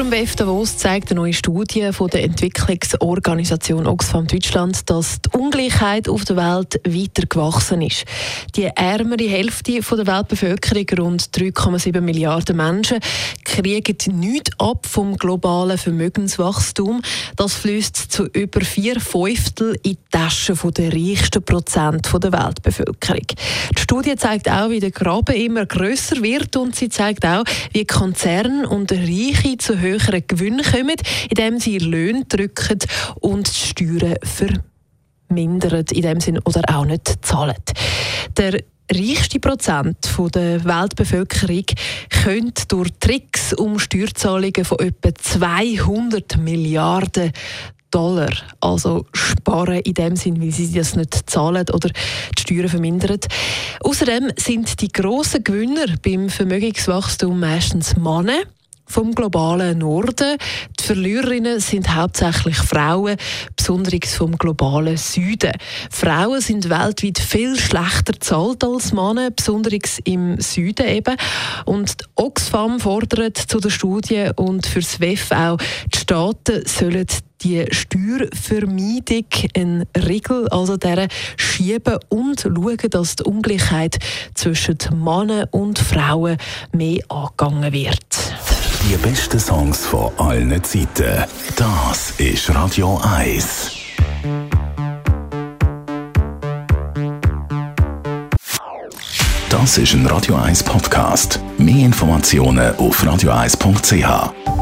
Dem WEF Davos zeigt eine neue Studie von der Entwicklungsorganisation Oxfam Deutschland, dass die Ungleichheit auf der Welt weiter gewachsen ist. Die ärmere Hälfte der Weltbevölkerung, rund 3,7 Milliarden Menschen, kriegen nichts ab vom globalen Vermögenswachstum. Das fließt zu über vier Fünftel in die Taschen der reichsten Prozent der Weltbevölkerung. Die Studie zeigt auch, wie der Graben immer größer wird und sie zeigt auch, wie Konzerne und Reiche zu höheren Gewinnen kommen, indem sie Löhne drücken und die Steuern vermindern, in dem Sinn, oder auch nicht zahlen. Der reichste Prozent der Weltbevölkerung könnte durch Tricks um Steuerzahlungen von etwa 200 Milliarden Dollar, also sparen in dem Sinn, weil sie das nicht zahlen oder die Steuern vermindern. Außerdem sind die grossen Gewinner beim Vermögenswachstum meistens Männer vom globalen Norden. Die Verliererinnen sind hauptsächlich Frauen, besonders vom globalen Süden. Frauen sind weltweit viel schlechter zahlt als Männer, besonders im Süden eben. Und Oxfam fordert zu der Studie und fürs WEF auch, die Staaten sollen die Steuervermeidung in Regel, also der schieben und schauen, dass die Ungleichheit zwischen Männern und Frauen mehr angegangen wird. Die besten Songs von allen Zeiten. Das ist Radio 1. Das ist ein Radio 1 Podcast. Mehr Informationen auf radio1.ch.